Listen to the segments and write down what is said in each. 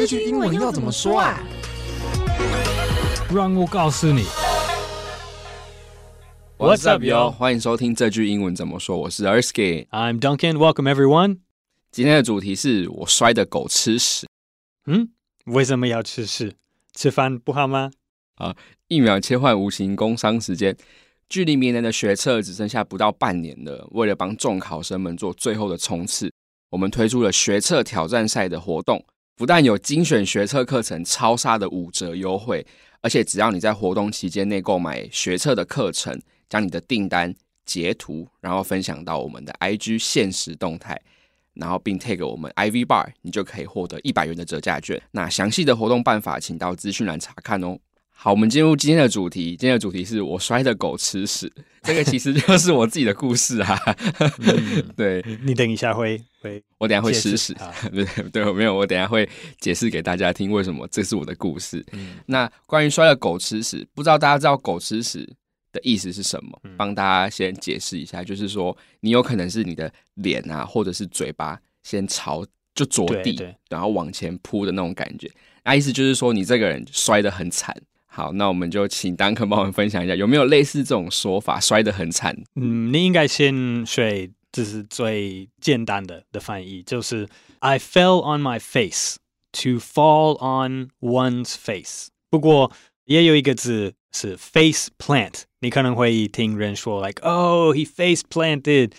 这句英文要怎么说啊？让我告诉你。What's up, yo？欢迎收听这句英文怎么说。我是 Erskine。I'm Duncan. Welcome everyone. 今天的主题是我摔的狗吃屎。嗯，为什么要吃屎？吃饭不好吗？啊，一秒切换无形工商时间。距离明年的学测只剩下不到半年了。为了帮重考生们做最后的冲刺，我们推出了学测挑战赛的活动。不但有精选学测课程超杀的五折优惠，而且只要你在活动期间内购买学测的课程，将你的订单截图，然后分享到我们的 IG 限时动态，然后并 tag 我们 IV Bar，你就可以获得一百元的折价券。那详细的活动办法，请到资讯栏查看哦。好，我们进入今天的主题。今天的主题是我摔的狗吃屎，这个其实就是我自己的故事啊。嗯、对，你等一下会会，我等一下会吃屎。对对，没有，我等一下会解释给大家听为什么这是我的故事。嗯、那关于摔的狗吃屎，不知道大家知道狗吃屎的意思是什么？嗯、帮大家先解释一下，就是说你有可能是你的脸啊，或者是嘴巴先朝就着地，然后往前扑的那种感觉。那意思就是说你这个人摔得很惨。好，那我们就请丹肯帮我们分享一下，有没有类似这种说法，摔得很惨？嗯，你应该先学，这是最简单的的翻译，就是 I fell on my face to fall on one's face。不过也有一个字是 face plant，你可能会听人说 like oh he face planted。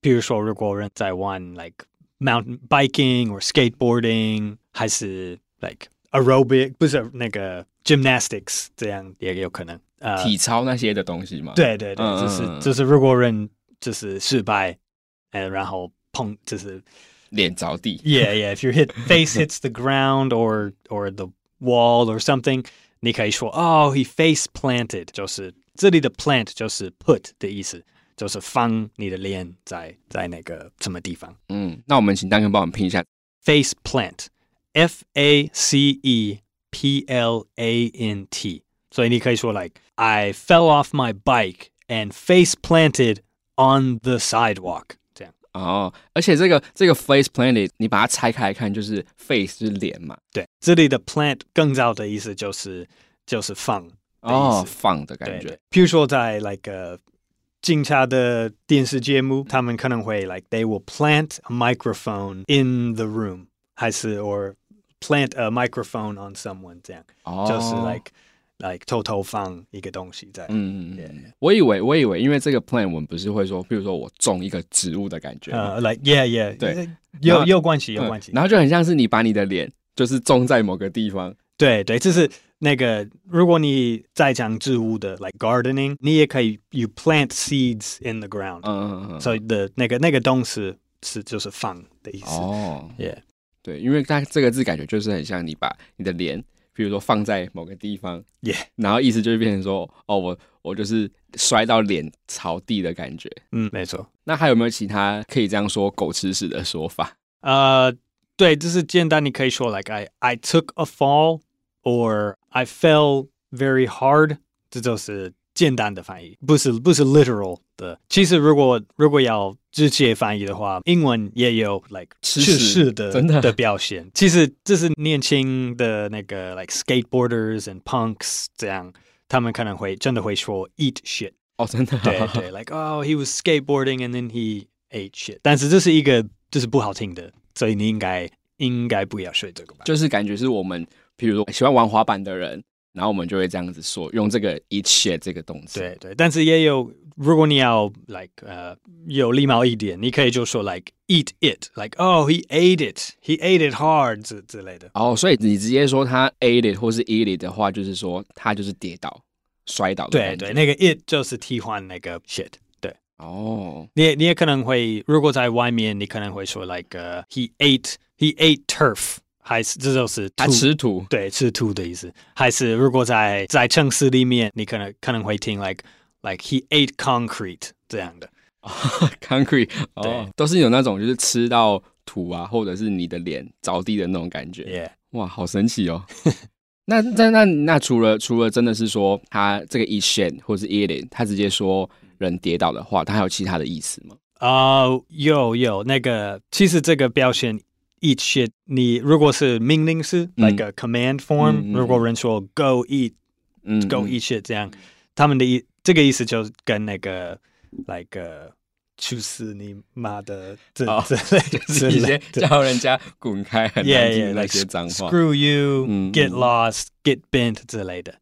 比如说，如果人在玩 like mountain biking or skateboarding，还是 like aerobic，不是那个。Gymnastics 这样也有可能，呃，体操那些的东西嘛。对对对，就、嗯、是就是如果人就是失败，呃，然后碰就是脸着地。Yeah, yeah. If your hit face hits the ground or or the wall or something，你可以说哦、oh,，he face planted，就是这里的 plant 就是 put 的意思，就是放你的脸在在那个什么地方。嗯，那我们请 Duncan 帮我们拼一下 face plant，F A C E。P L A N T，所以你可以说 like I fell off my bike and face planted on the sidewalk，这样。哦，而且这个这个 face planted，你把它拆开来看，就是 face 就是脸嘛。对，这里的 plant 更早的意思就是就是放哦，放的感觉。譬如说在 like 呃警察的电视节目，他们可能会 like they will plant a microphone in the room，还是 or Plant a microphone on someone，这样，oh. 就是 like like 偷偷放一个东西在。嗯嗯嗯。我以为我以为，因为这个 plant 我们不是会说，比如说我种一个植物的感觉。呃、uh,，like yeah yeah，对，有有关系有关系、嗯。然后就很像是你把你的脸就是种在某个地方。对对，就是那个如果你在讲植物的 like gardening，你也可以 you plant seeds in the ground。嗯嗯嗯。所以的那个那个动词是就是放的意思。哦、oh.，yeah。对，因为它这个字感觉就是很像你把你的脸，比如说放在某个地方，耶、然后意思就是变成说，哦，我我就是摔到脸朝地的感觉。嗯，没错。那还有没有其他可以这样说狗吃屎的说法？呃，对，就是简单，你可以说 like I I took a fall or I fell very hard，这就是。简单的翻译不是不是 literal 的。其实如果如果要直接翻译的话，英文也有 like 吃屎的真的的表现。其实这是年轻的那个 like skateboarders and punks 这样，他们可能会真的会说 eat shit。哦，真的。对对，like oh he was skateboarding and then he ate shit。但是这是一个就是不好听的，所以你应该应该不要学这个吧。就是感觉是我们，比如说喜欢玩滑板的人。然后我们就会这样子说，用这个 eat shit 这个动词。对对，但是也有，如果你要 like 呃有礼貌一点，你可以就说 like eat it，like oh he ate it，he ate it hard 之之类的。哦，所以你直接说他 ate it 或是 eat it 的话，就是说他就是跌倒、摔倒的。对对，那个 it 就是替换那个 shit。对。哦。你也你也可能会，如果在外面，你可能会说 like、uh, he ate he ate turf。还是这就是他吃土，对，吃土的意思。还是如果在在城市里面，你可能可能会听 like like he ate concrete 这样的。concrete 哦，都是有那种就是吃到土啊，或者是你的脸着地的那种感觉。Yeah. 哇，好神奇哦。那那那那除了除了真的是说他这个 eat shit 或是 eat it，他直接说人跌倒的话，他还有其他的意思吗？啊、uh,，有有那个，其实这个表现。Eat shit，你如果是命令式，like a command form，如果人说 go eat，go eat shit 这样，他们的意这个意思就跟那个 like 去死你妈的之类，就是直些叫人家滚开，很垃圾 那些脏话，screw you，get lost，get bent 之类的。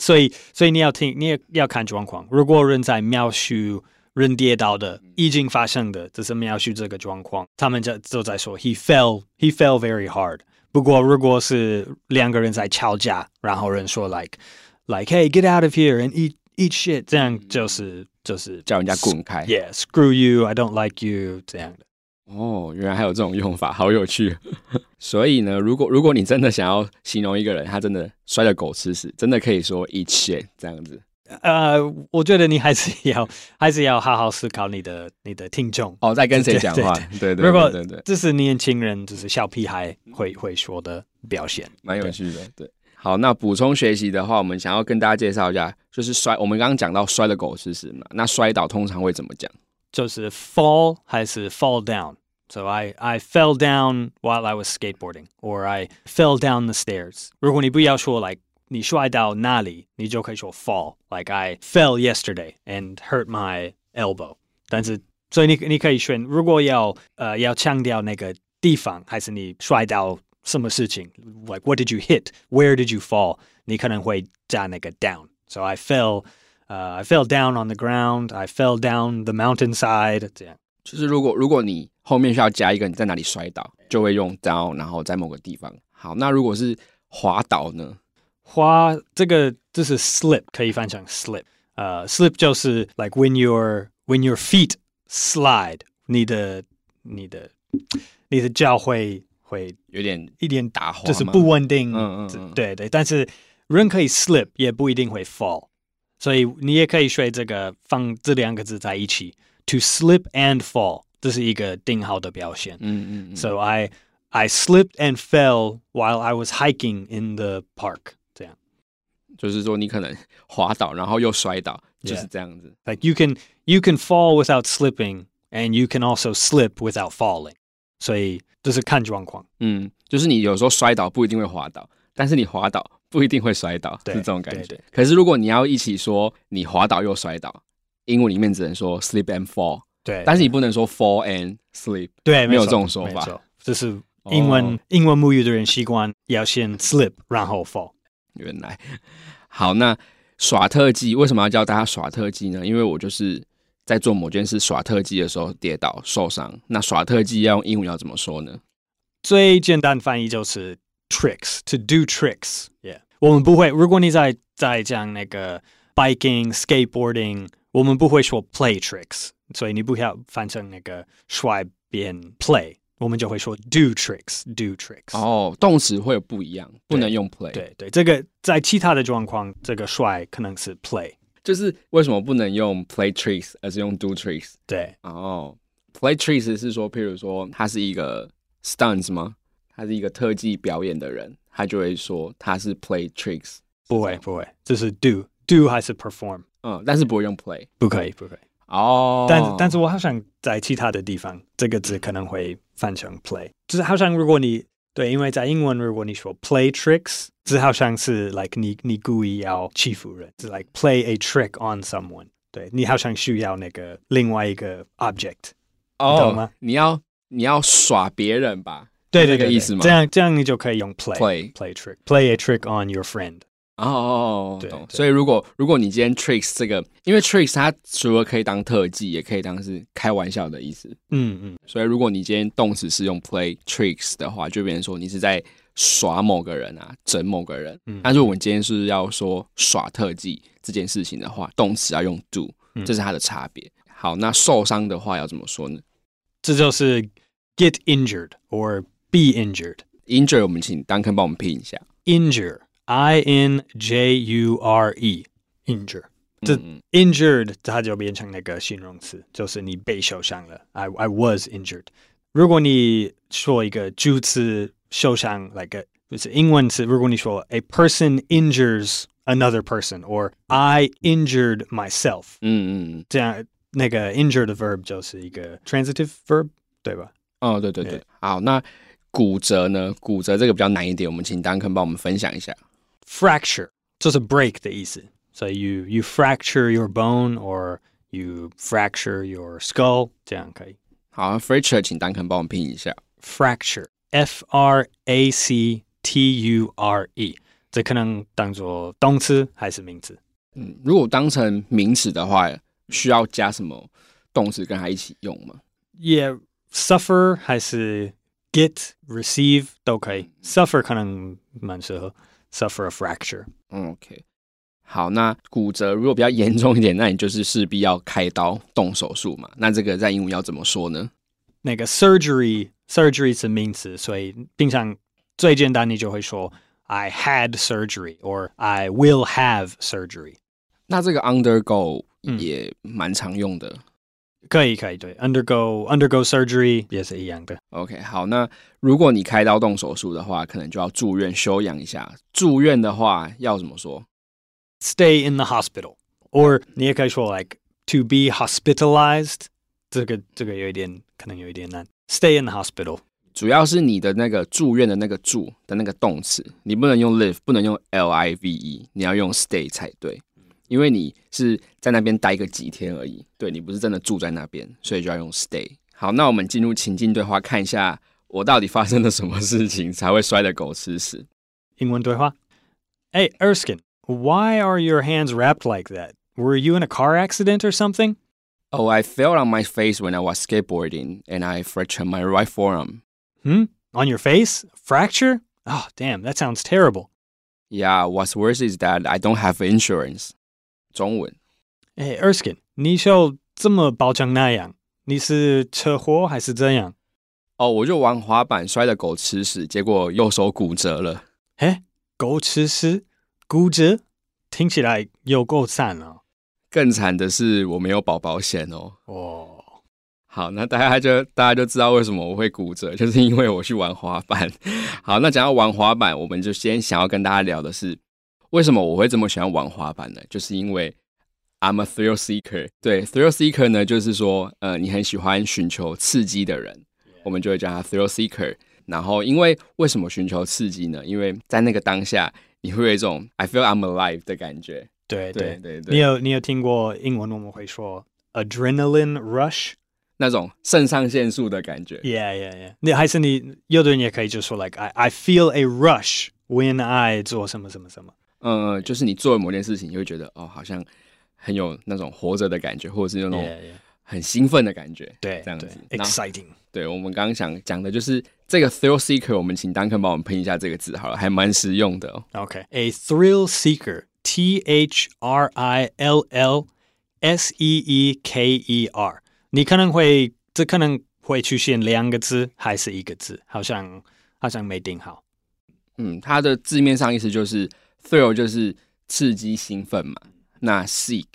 所以，所以你要听，你要看状况。如果人在描述。人跌倒的已经发生的，只是描述这个状况，他们就都在说 he fell, he fell very hard。不过，如果是两个人在吵架，然后人说 like like hey get out of here and eat eat shit，这样就是就是叫人家滚开。Yeah，screw you，I don't like you 这样的。哦，原来还有这种用法，好有趣。所以呢，如果如果你真的想要形容一个人，他真的摔得狗吃屎，真的可以说 eat shit 这样子。呃，我觉得你还是要还是要好好思考你的你的听众哦，在跟谁讲话？对对，对，对，对，这是年轻人，就是小屁孩会会说的表现，蛮有趣的。对，好，那补充学习的话，我们想要跟大家介绍一下，就是摔。我们刚刚讲到摔的狗吃屎嘛，那摔倒通常会怎么讲？就是 fall 还是 fall down？So I I fell down while I was skateboarding, or I fell down the stairs. 如果你不要说 like 你摔到哪里，你就可以说 fall. Like I fell yesterday and hurt my elbow. 但是所以你你可以选，如果要呃要强调那个地方，还是你摔到什么事情？Like what did you hit? Where did you fall? 你可能会加那个 down. So I fell, uh, I fell down on the ground. I fell down the mountainside. 这样就是如果如果你后面需要加一个你在哪里摔倒，就会用 down，然后在某个地方。好，那如果是滑倒呢？滑这个就是 slip，可以翻成 slip。呃、uh,，slip 就是 like when your when your feet slide，你的你的你的脚会会有点一点打滑，就是不稳定。嗯嗯，嗯，对对。但是人可以 slip，也不一定会 fall，所以你也可以学这个放这两个字在一起，to slip and fall。这是一个定好的表现。嗯嗯，嗯。So I I slipped and fell while I was hiking in the park。 就是说你可能 滑倒，然后又摔倒就是这样子。Like you can you can fall without slipping, and you can also slip without falling。所以就是看状况。嗯，就是你有时候摔倒不一定会滑倒，但是你滑倒不一定会摔倒，是这种感觉。可是如果你要一起说你滑倒又摔倒，英文里面只能说 slip and fall。对，但是你不能说 fall and sleep，对，没有这种说法。这是英文、哦、英文母语的人习惯要先 slip，然后 fall。原来，好，那耍特技为什么要教大家耍特技呢？因为我就是在做某件事耍特技的时候跌倒受伤。那耍特技要用英文要怎么说呢？最简单翻译就是 tricks，to do tricks。Yeah，我们不会。如果你在在讲那个 biking、skateboarding，我们不会说 play tricks。所以你不要翻成那个甩边 play，我们就会说 do tricks，do tricks。哦，动词会有不一样，不能用 play。对对，这个在其他的状况，这个甩可能是 play。就是为什么不能用 play tricks，而是用 do tricks？对，哦，play tricks 是说，譬如说他是一个 stunts 吗？他是一个特技表演的人，他就会说他是 play tricks。不会不会，这是 do do 还是 perform？嗯，但是不会用 play，不可以不可以。哦、oh.，但但是我好像在其他的地方，这个字可能会翻成 play，就是好像如果你对，因为在英文如果你说 play tricks，这好像是 like 你你故意要欺负人，是 like play a trick on someone，对，你好像需要那个另外一个 object，哦，懂吗？你要你要耍别人吧？对对对，这个意思吗？这样这样你就可以用 play play play trick play a trick on your friend。哦哦哦，懂。所以如果如果你今天 tricks 这个，因为 tricks 它除了可以当特技，也可以当是开玩笑的意思。嗯嗯。所以如果你今天动词是用 play tricks 的话，就变成说你是在耍某个人啊，整某个人。嗯。但是我们今天是要说耍特技这件事情的话，动词要用 do，这是它的差别。好，那受伤的话要怎么说呢？这就是 get injured or be injured。injure 我们请 Duncan 帮我们拼一下。injure。I N J U R E，injure，这 injured 它就变成那个形容词，就是你被受伤了。I I was injured。如果你说一个助词受伤，like 就是英文词，如果你说 a person injures another person，or I injured myself，嗯嗯，这样那个 injured 的 verb 就是一个 transitive verb，对吧？哦，对对对。好，那 骨折呢？骨折这个比较难一点，我们请 Duncan 帮我们分享一下。 Fracture 就是 break 的意思，所以 you you fracture your bone or you fracture your skull，这样可以。好，fracture，请 Duncan 帮我们拼一下。Fracture，F R A C T U R E，这可能当做动词还是名词？嗯，如果当成名词的话，需要加什么动词跟它一起用吗？Yeah，suffer 还是 get receive 都可以。Suffer 可能蛮适合 ，suffer a fracture。嗯，OK。好，那骨折如果比较严重一点，那你就是势必要开刀动手术嘛。那这个在英文要怎么说呢？那个 surgery surgery 是名词，所以平常最简单你就会说 I had surgery or I will have surgery。那这个 undergo 也蛮常用的，嗯、 可以可以对 undergo undergo surgery 也是一样的。OK，好，那如果你开刀动手术的话，可能就要住院休养一下。住院的话要怎么说？Stay in the hospital, or 你也可以说 like to be hospitalized。这个这个有一点可能有一点难。Stay in the hospital，主要是你的那个住院的那个住的那个动词，你不能用 live，不能用 l i v e，你要用 stay 才对，因为你是在那边待个几天而已，对，你不是真的住在那边，所以就要用 stay。好，那我们进入情境对话，看一下我到底发生了什么事情才会摔得狗吃屎。英文对话，哎，Erskine。Why are your hands wrapped like that? Were you in a car accident or something? Oh, I fell on my face when I was skateboarding and I fractured my right forearm. Hmm? On your face? Fracture? Oh, damn, that sounds terrible. Yeah, what's worse is that I don't have insurance. 中文。Hey, Erskine，你就这么包成那样？你是车祸还是怎样？哦，我就玩滑板摔得狗吃屎，结果右手骨折了。哎，狗吃屎？骨折听起来有够惨哦！更惨的是我没有保保险哦。哦，好，那大家就大家就知道为什么我会骨折，就是因为我去玩滑板。好，那讲到玩滑板，我们就先想要跟大家聊的是，为什么我会这么喜欢玩滑板呢？就是因为 I'm a thrill seeker。对，thrill seeker 呢，就是说，呃，你很喜欢寻求刺激的人我们就会叫他 thrill seeker。然后，因为为什么寻求刺激呢？因为在那个当下。你会有一种 I feel I'm alive 的感觉。对对对对，你有你有听过英文我们会说 adrenaline rush 那种肾上腺素的感觉。Yeah yeah yeah。你还是你有的人也可以就说 like I I feel a rush when I 做什么什么什么。嗯，就是你做了某件事情，你会觉得哦，好像很有那种活着的感觉，或者是那种很兴奋的感觉。对，这样子 exciting。对，我们刚刚想讲的就是这个 thrill seeker，我们请 Duncan 帮我们拼一下这个字好了，还蛮实用的哦。OK，a、thrill seeker，T H R I L L S E E K E R。你可能会这可能会出现两个字还是一个字，好像好像没定好。嗯，它的字面上意思就是 thrill 就是刺激兴奋嘛，那 seek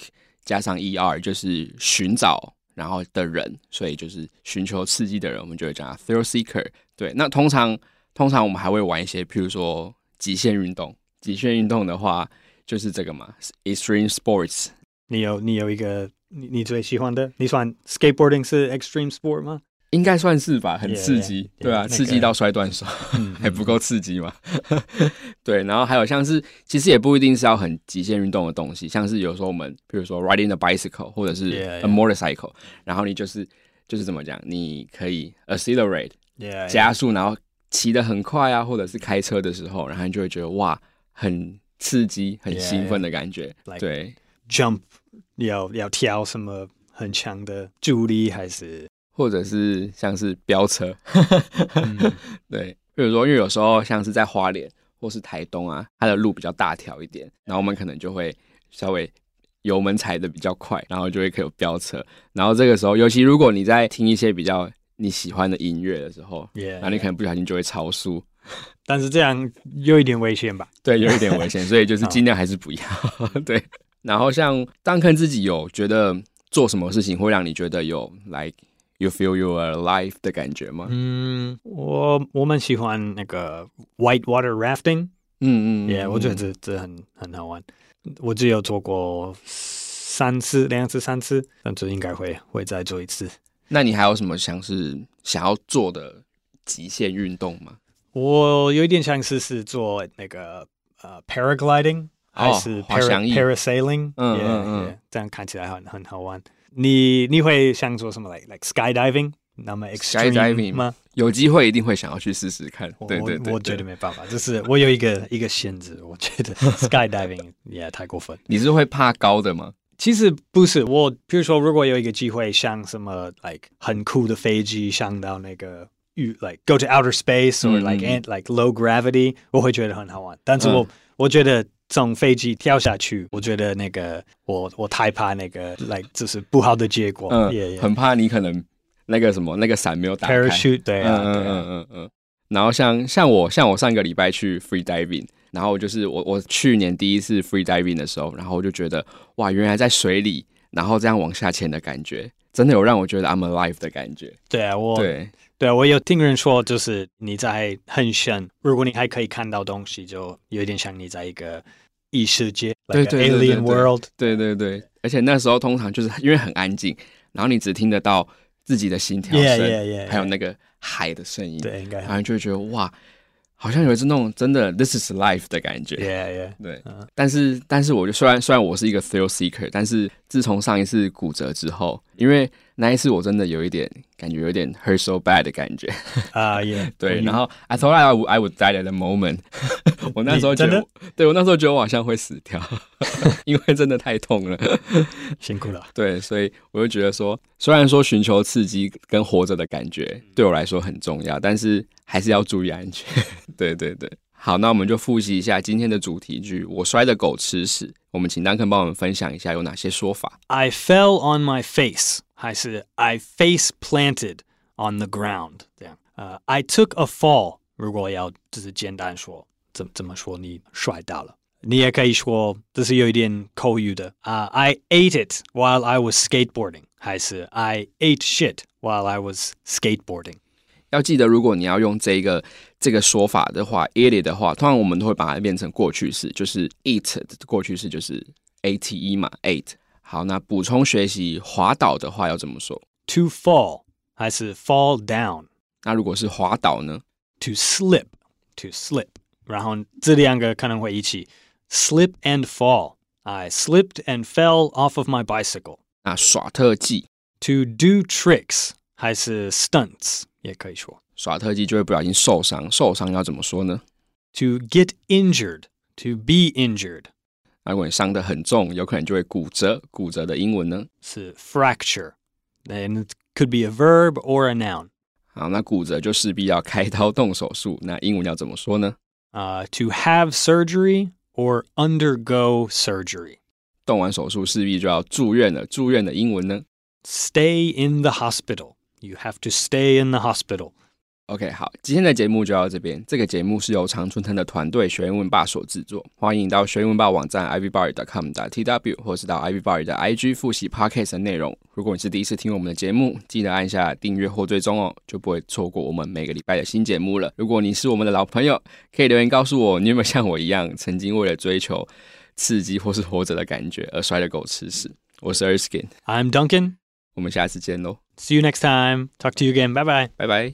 加上 E R 就是寻找。然后的人，所以就是寻求刺激的人，我们就会叫他 thrill seeker。对，那通常通常我们还会玩一些，譬如说极限运动。极限运动的话，就是这个嘛，extreme sports。你有你有一个你你最喜欢的？你算 skateboarding 是 extreme sport 吗？应该算是吧，很刺激，yeah, yeah, 对啊刺激到摔断手，那个、还不够刺激吗？对，然后还有像是，其实也不一定是要很极限运动的东西，像是有时候我们，比如说 riding a bicycle 或者是 a motorcycle，yeah, yeah. 然后你就是就是怎么讲，你可以 accelerate. 加速，然后骑得很快啊，或者是开车的时候，然后你就会觉得哇，很刺激、很兴奋的感觉。对，jump 要要跳什么很强的助力还是？或者是像是飙车，嗯、对，比如说，因为有时候像是在花莲或是台东啊，它的路比较大条一点，然后我们可能就会稍微油门踩的比较快，然后就会可以有飙车。然后这个时候，尤其如果你在听一些比较你喜欢的音乐的时候，yeah, 然后你可能不小心就会超速，但是这样有一点危险吧？对，有一点危险，所以就是尽量还是不要。对，然后像当看自己有觉得做什么事情会让你觉得有来。Like, You feel you are alive 的感觉吗？嗯，我我蛮喜欢那个 white water rafting。嗯嗯，Yeah，我觉得这这很很好玩。我只有做过三次，两次，三次，但这应该会会再做一次。那你还有什么想是想要做的极限运动吗？我有一点想试试做那个呃 paragliding，还是 parasailing，嗯嗯嗯，这样看起来很很好玩。你你会想做什么？like like skydiving？那么 extreme 吗？有机会一定会想要去试试看。对对对，我觉得没办法，就是我有一个 一个限制，我觉得 skydiving 也太过分。你是会怕高的吗？其实不是，我比如说，如果有一个机会，像什么 like 很酷的飞机上到那个宇，like go to outer space or like and like low gravity，我会觉得很好玩。但是我我觉得从飞机跳下去，我觉得那个我我太怕那个 like 就是不好的结果，嗯，很怕你可能。那个什么，那个伞没有打开。Parachute，对啊，嗯嗯嗯嗯。然后像像我像我上个礼拜去 free diving，然后就是我我去年第一次 free diving 的时候，然后我就觉得哇，原来在水里，然后这样往下潜的感觉，真的有让我觉得 I'm alive 的感觉。对啊，我对对啊，我有听人说，就是你在很深，如果你还可以看到东西，就有点像你在一个异世界，对对 alien world。对对对，而且那时候通常就是因为很安静，然后你只听得到。自己的心跳声，yeah, yeah, yeah, yeah. 还有那个海的声音，对，应该，然后就会觉得哇，好像有一种那种真的 this is life 的感觉，yeah, yeah. 对。Uh. 但是，但是，我就虽然虽然我是一个 thrill seeker，但是自从上一次骨折之后，因为那一次我真的有一点感觉有点 hurt so bad 的感觉啊，也、uh, yeah. 对。然后 I thought I would I would die at the moment，我那时候觉得，对我那时候觉得我好像会死掉，因为真的太痛了，辛苦了。对，所以我就觉得说，虽然说寻求刺激跟活着的感觉对我来说很重要，但是还是要注意安全。对对对。好，那我们就复习一下今天的主题句。我摔的狗吃屎。我们请丹肯帮我们分享一下有哪些说法。I fell on my face，还是 I face planted on the ground？这样。呃、uh,，I took a fall。如果要就是简单说，怎怎么说？你摔倒了。你也可以说这是有一点口语的啊。Uh, I ate it while I was skateboarding，还是 I ate shit while I was skateboarding。要记得，如果你要用这个这个说法的话 it 的话，通常我们都会把它变成过去式，就是 eat 的过去式就是 ate 嘛，ate。好，那补充学习滑倒的话要怎么说？To fall 还是 fall down？那如果是滑倒呢？To slip，to slip。然后这两个可能会一起 slip and fall。I slipped and fell off of my bicycle。那耍特技？To do tricks 还是 stunts？也可以说耍特技就会不小心受伤，受伤要怎么说呢？To get injured, to be injured。那如果你伤得很重，有可能就会骨折。骨折的英文呢？是 fracture，and it could be a verb or a noun。好，那骨折就势必要开刀动手术。那英文要怎么说呢？啊、uh,，to have surgery or undergo surgery。动完手术势必就要住院了。住院的英文呢？Stay in the hospital。 You have to stay in the hospital. OK，好，今天的节目就到这边。这个节目是由常春藤的团队学英文吧所制作。欢迎到学英文吧网站 ivybar.com.tw，或是到 ivybar 的 IG 复习 Podcast 的内容。如果你是第一次听我们的节目，记得按下订阅或追踪哦，就不会错过我们每个礼拜的新节目了。如果你是我们的老朋友，可以留言告诉我，你有没有像我一样，曾经为了追求刺激或是活着的感觉而摔了狗吃屎？我是 Erskine，I'm Duncan，我们下次见喽。See you next time. Talk to you again. Bye bye. Bye bye.